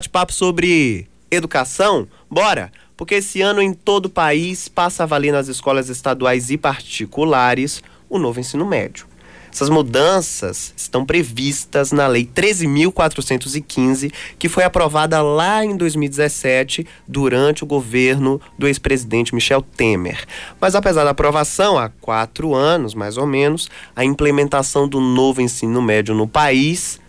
bate-papo sobre educação? Bora! Porque esse ano em todo o país passa a valer nas escolas estaduais e particulares o novo ensino médio. Essas mudanças estão previstas na Lei 13.415, que foi aprovada lá em 2017, durante o governo do ex-presidente Michel Temer. Mas apesar da aprovação, há quatro anos mais ou menos, a implementação do novo ensino médio no país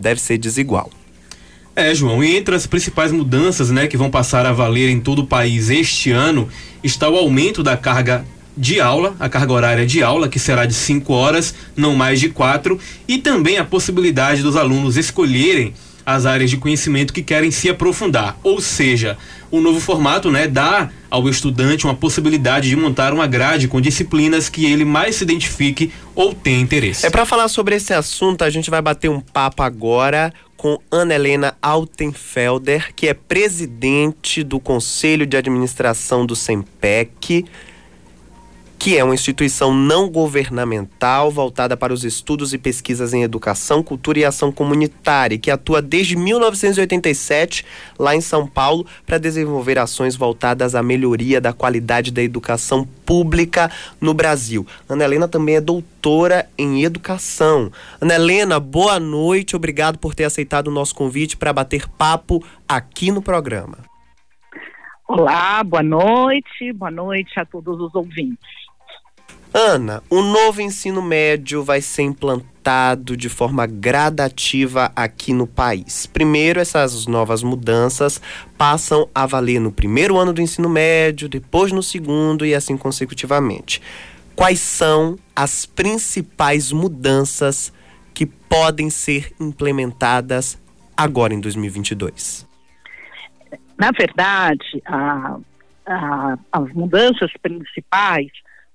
deve ser desigual. É, João, e entre as principais mudanças né, que vão passar a valer em todo o país este ano está o aumento da carga de aula, a carga horária de aula, que será de 5 horas, não mais de quatro, e também a possibilidade dos alunos escolherem as áreas de conhecimento que querem se aprofundar. Ou seja, o novo formato né, dá ao estudante uma possibilidade de montar uma grade com disciplinas que ele mais se identifique ou tem interesse. É para falar sobre esse assunto, a gente vai bater um papo agora com Ana Helena Altenfelder, que é presidente do Conselho de Administração do SEMPEC que é uma instituição não governamental voltada para os estudos e pesquisas em educação, cultura e ação comunitária, que atua desde 1987 lá em São Paulo para desenvolver ações voltadas à melhoria da qualidade da educação pública no Brasil. Ana Helena também é doutora em educação. Ana Helena, boa noite, obrigado por ter aceitado o nosso convite para bater papo aqui no programa. Olá, boa noite, boa noite a todos os ouvintes. Ana, o novo ensino médio vai ser implantado de forma gradativa aqui no país. Primeiro, essas novas mudanças passam a valer no primeiro ano do ensino médio, depois no segundo e assim consecutivamente. Quais são as principais mudanças que podem ser implementadas agora em 2022? Na verdade, a, a, as mudanças principais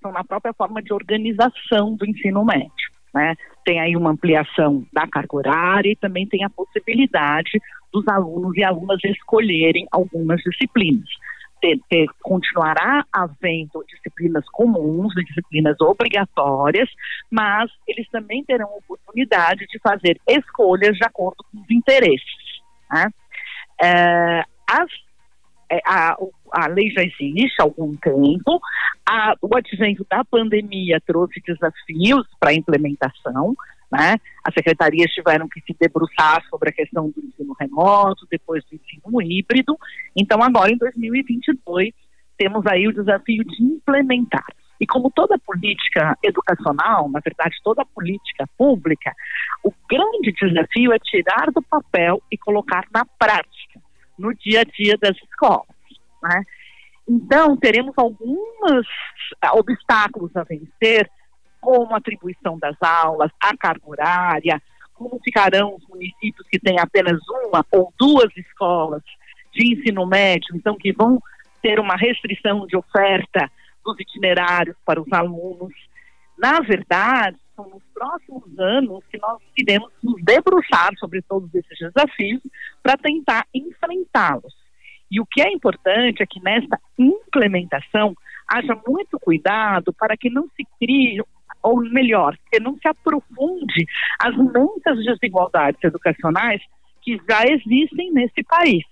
questão na própria forma de organização do ensino médio. Né? Tem aí uma ampliação da carga horária e também tem a possibilidade dos alunos e alunas escolherem algumas disciplinas. Ter, ter, continuará havendo disciplinas comuns, disciplinas obrigatórias, mas eles também terão oportunidade de fazer escolhas de acordo com os interesses. Né? É, as é, a, a lei já existe há algum tempo, a, o advento da pandemia trouxe desafios para a implementação, né? As secretarias tiveram que se debruçar sobre a questão do ensino remoto, depois do ensino híbrido. Então, agora em 2022, temos aí o desafio de implementar. E como toda política educacional, na verdade, toda política pública, o grande desafio é tirar do papel e colocar na prática no dia a dia das escolas. Né? Então, teremos alguns ah, obstáculos a vencer, como a atribuição das aulas, a carga horária, como ficarão os municípios que têm apenas uma ou duas escolas de ensino médio, então que vão ter uma restrição de oferta dos itinerários para os alunos. Na verdade, são nos próximos anos que nós iremos nos debruçar sobre todos esses desafios para tentar enfrentá-los. E o que é importante é que nesta implementação haja muito cuidado para que não se crie, ou melhor, que não se aprofunde as imensas desigualdades educacionais que já existem nesse país.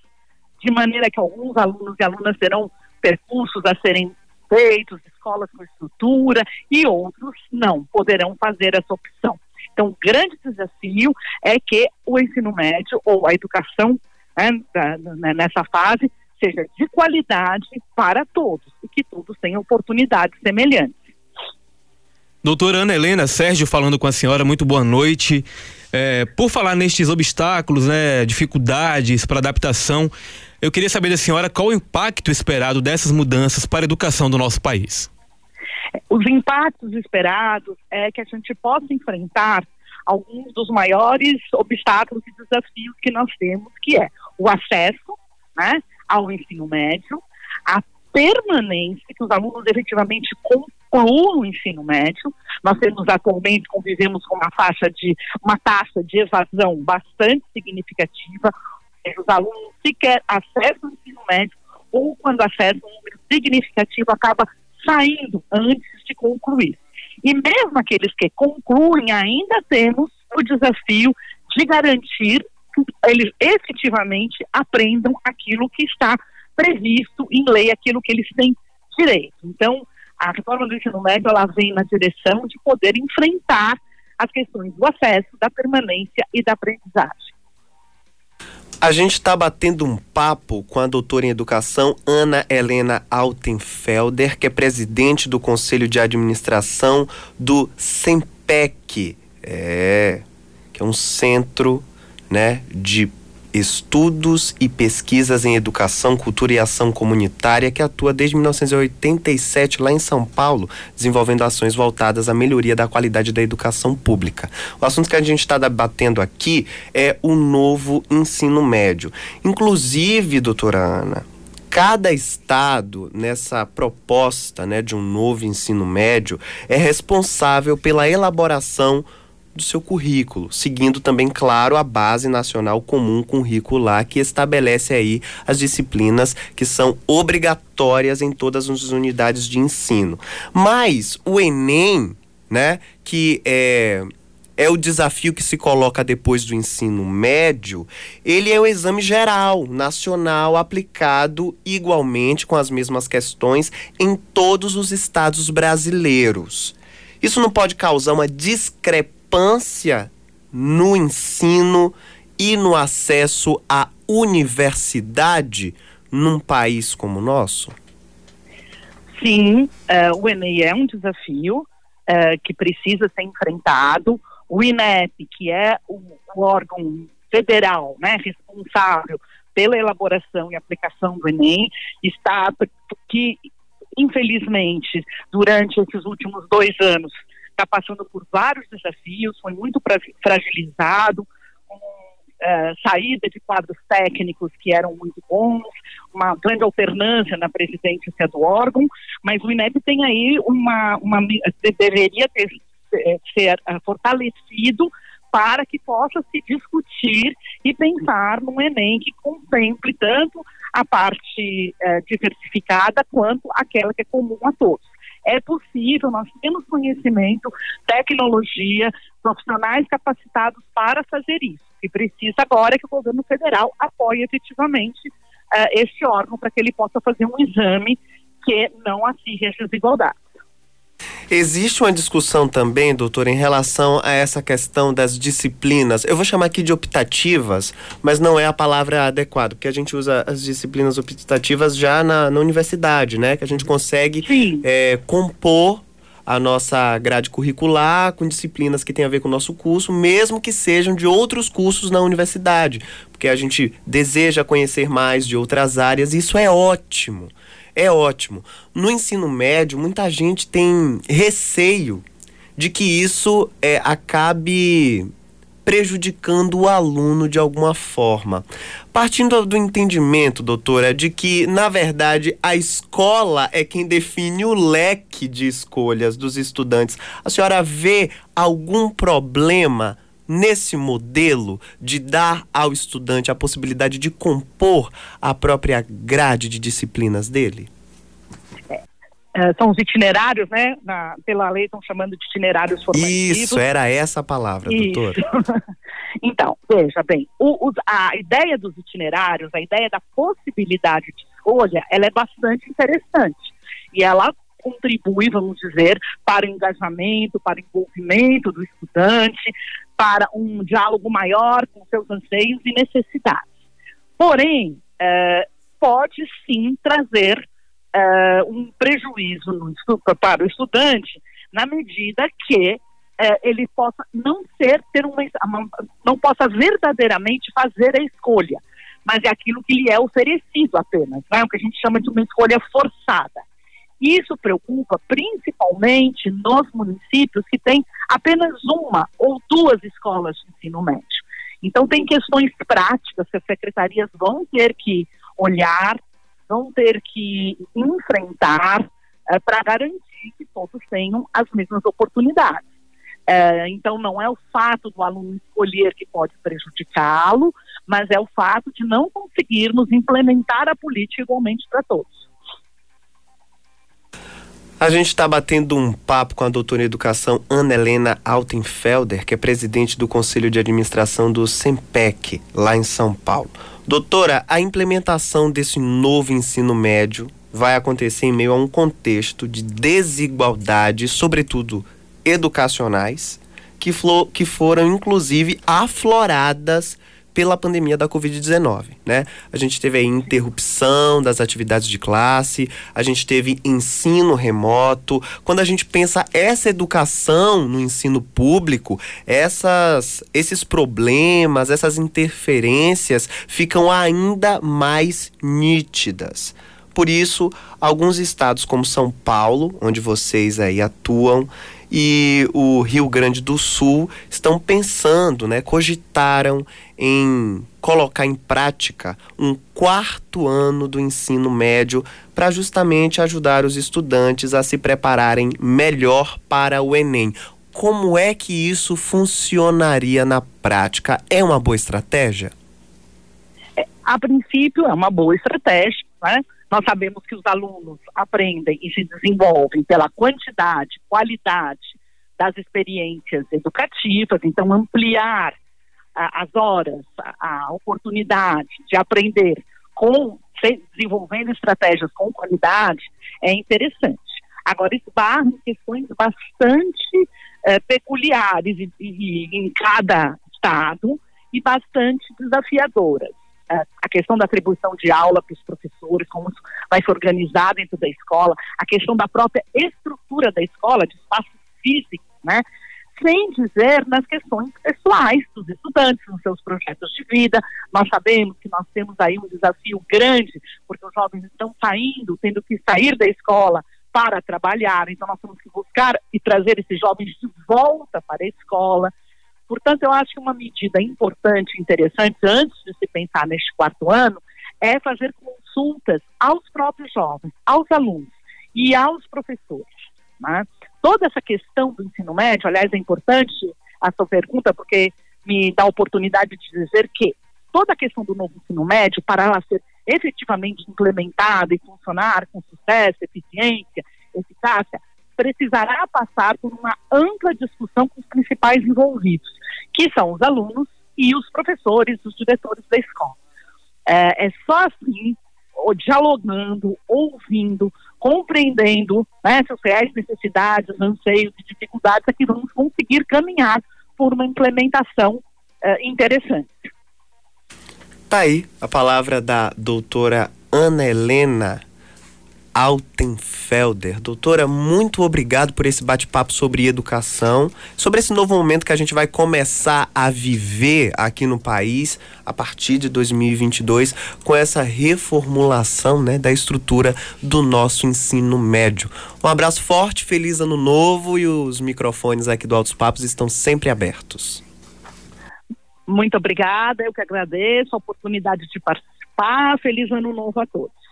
De maneira que alguns alunos e alunas terão percursos a serem feitos, escolas com estrutura, e outros não poderão fazer essa opção. Então, o grande desafio é que o ensino médio ou a educação né, né, nessa fase seja de qualidade para todos e que todos tenham oportunidades semelhantes. Doutora Ana Helena, Sérgio falando com a senhora, muito boa noite. É, por falar nestes obstáculos, né, dificuldades para adaptação, eu queria saber da senhora qual o impacto esperado dessas mudanças para a educação do nosso país. Os impactos esperados é que a gente possa enfrentar alguns dos maiores obstáculos e desafios que nós temos, que é o acesso né, ao ensino médio, a permanência, que os alunos efetivamente concluam o ensino médio. Nós temos atualmente, convivemos com uma faixa de, uma taxa de evasão bastante significativa, os alunos sequer acessam o ensino médio ou quando acessam um número significativo acaba saindo antes de concluir. E mesmo aqueles que concluem, ainda temos o desafio de garantir eles efetivamente aprendam aquilo que está previsto em lei, aquilo que eles têm direito. Então, a reforma do ensino médio ela vem na direção de poder enfrentar as questões do acesso, da permanência e da aprendizagem. A gente está batendo um papo com a doutora em educação Ana Helena Altenfelder, que é presidente do Conselho de Administração do SEMPEC, é, que é um centro né, de Estudos e Pesquisas em Educação, Cultura e Ação Comunitária, que atua desde 1987 lá em São Paulo, desenvolvendo ações voltadas à melhoria da qualidade da educação pública. O assunto que a gente está debatendo aqui é o novo ensino médio. Inclusive, doutora Ana, cada estado nessa proposta né, de um novo ensino médio é responsável pela elaboração do seu currículo, seguindo também, claro, a base nacional comum curricular que estabelece aí as disciplinas que são obrigatórias em todas as unidades de ensino. Mas o Enem, né, que é é o desafio que se coloca depois do ensino médio, ele é o exame geral, nacional, aplicado igualmente com as mesmas questões em todos os estados brasileiros. Isso não pode causar uma discrepância discrepância no ensino e no acesso à universidade num país como o nosso? Sim, uh, o Enem é um desafio uh, que precisa ser enfrentado. O INEP, que é o, o órgão federal né, responsável pela elaboração e aplicação do Enem, está que infelizmente durante esses últimos dois anos está passando por vários desafios, foi muito fragilizado, com uh, saída de quadros técnicos que eram muito bons, uma grande alternância na presidência do órgão, mas o INEP tem aí uma, uma deveria ter, eh, ser uh, fortalecido para que possa se discutir e pensar num Enem que contemple tanto a parte diversificada quanto aquela que é comum a todos. É possível, nós temos conhecimento, tecnologia, profissionais capacitados para fazer isso. E precisa agora que o governo federal apoie efetivamente uh, esse órgão para que ele possa fazer um exame que não acirre as desigualdades. Existe uma discussão também, doutor, em relação a essa questão das disciplinas. Eu vou chamar aqui de optativas, mas não é a palavra adequada, porque a gente usa as disciplinas optativas já na, na universidade, né? Que a gente consegue é, compor a nossa grade curricular com disciplinas que têm a ver com o nosso curso, mesmo que sejam de outros cursos na universidade, porque a gente deseja conhecer mais de outras áreas, e isso é ótimo é ótimo. No ensino médio, muita gente tem receio de que isso é, acabe prejudicando o aluno de alguma forma. Partindo do entendimento, doutora, de que, na verdade, a escola é quem define o leque de escolhas dos estudantes, a senhora vê algum problema nesse modelo de dar ao estudante a possibilidade de compor a própria grade de disciplinas dele? É, são os itinerários, né? Na, pela lei estão chamando de itinerários formativos. Isso, era essa a palavra, Isso. doutora. então, veja bem, o, o, a ideia dos itinerários, a ideia da possibilidade de escolha, ela é bastante interessante. E ela contribui, vamos dizer, para o engajamento, para o envolvimento do estudante, para um diálogo maior com seus anseios e necessidades. Porém, é, pode sim trazer é, um prejuízo no, para o estudante na medida que é, ele possa não ser ter uma não possa verdadeiramente fazer a escolha, mas é aquilo que lhe é oferecido apenas, não é o que a gente chama de uma escolha forçada. Isso preocupa principalmente nos municípios que têm apenas uma ou duas escolas de ensino médio. Então, tem questões práticas que as secretarias vão ter que olhar, vão ter que enfrentar é, para garantir que todos tenham as mesmas oportunidades. É, então, não é o fato do aluno escolher que pode prejudicá-lo, mas é o fato de não conseguirmos implementar a política igualmente para todos. A gente está batendo um papo com a doutora em educação Ana Helena Altenfelder, que é presidente do Conselho de Administração do SEMPEC, lá em São Paulo. Doutora, a implementação desse novo ensino médio vai acontecer em meio a um contexto de desigualdade, sobretudo educacionais, que, que foram inclusive afloradas pela pandemia da Covid-19, né? A gente teve a interrupção das atividades de classe, a gente teve ensino remoto. Quando a gente pensa essa educação no ensino público, essas, esses problemas, essas interferências ficam ainda mais nítidas. Por isso, alguns estados como São Paulo, onde vocês aí atuam, e o Rio Grande do Sul estão pensando, né, cogitaram em colocar em prática um quarto ano do ensino médio para justamente ajudar os estudantes a se prepararem melhor para o Enem. Como é que isso funcionaria na prática? É uma boa estratégia? É, a princípio, é uma boa estratégia, né? Nós sabemos que os alunos aprendem e se desenvolvem pela quantidade, qualidade das experiências educativas, então ampliar a, as horas, a, a, oportunidade de aprender com desenvolvendo estratégias com qualidade é interessante. Agora esbarra em questões bastante eh, peculiares e, e, em cada estado e bastante desafiadoras a questão da atribuição de aula para os professores, como isso vai se organizar dentro da escola, a questão da própria estrutura da escola, de espaço físico, né? Sem dizer nas questões pessoais dos estudantes, nos seus projetos de vida. Nós sabemos que nós temos aí um desafio grande, porque os jovens estão saindo, tendo que sair da escola para trabalhar, então nós temos que buscar e trazer esses jovens de volta para a escola. Portanto, eu acho que uma medida importante interessante, antes de se pensar neste quarto ano, é fazer consultas aos próprios jovens, aos alunos e aos professores. Né? Toda essa questão do ensino médio, aliás, é importante a sua pergunta, porque me dá a oportunidade de dizer que toda a questão do novo ensino médio, para ela ser efetivamente implementada e funcionar com sucesso, eficiência, eficácia, precisará passar por uma ampla discussão com os principais envolvidos, que são os alunos e os professores, os diretores da escola. É, é só assim, dialogando, ouvindo, compreendendo né, seus reais necessidades, anseios e dificuldades, é que vamos conseguir caminhar por uma implementação é, interessante. Tá aí a palavra da doutora Ana Helena Altenfelder. Doutora, muito obrigado por esse bate-papo sobre educação, sobre esse novo momento que a gente vai começar a viver aqui no país a partir de 2022 com essa reformulação né, da estrutura do nosso ensino médio. Um abraço forte, feliz ano novo e os microfones aqui do Altos Papos estão sempre abertos. Muito obrigada, eu que agradeço a oportunidade de participar. Feliz ano novo a todos.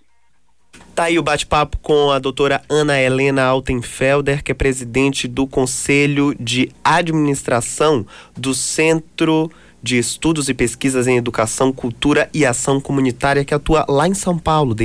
Tá aí o bate-papo com a doutora Ana Helena Altenfelder, que é presidente do Conselho de Administração do Centro de Estudos e Pesquisas em Educação, Cultura e Ação Comunitária, que atua lá em São Paulo.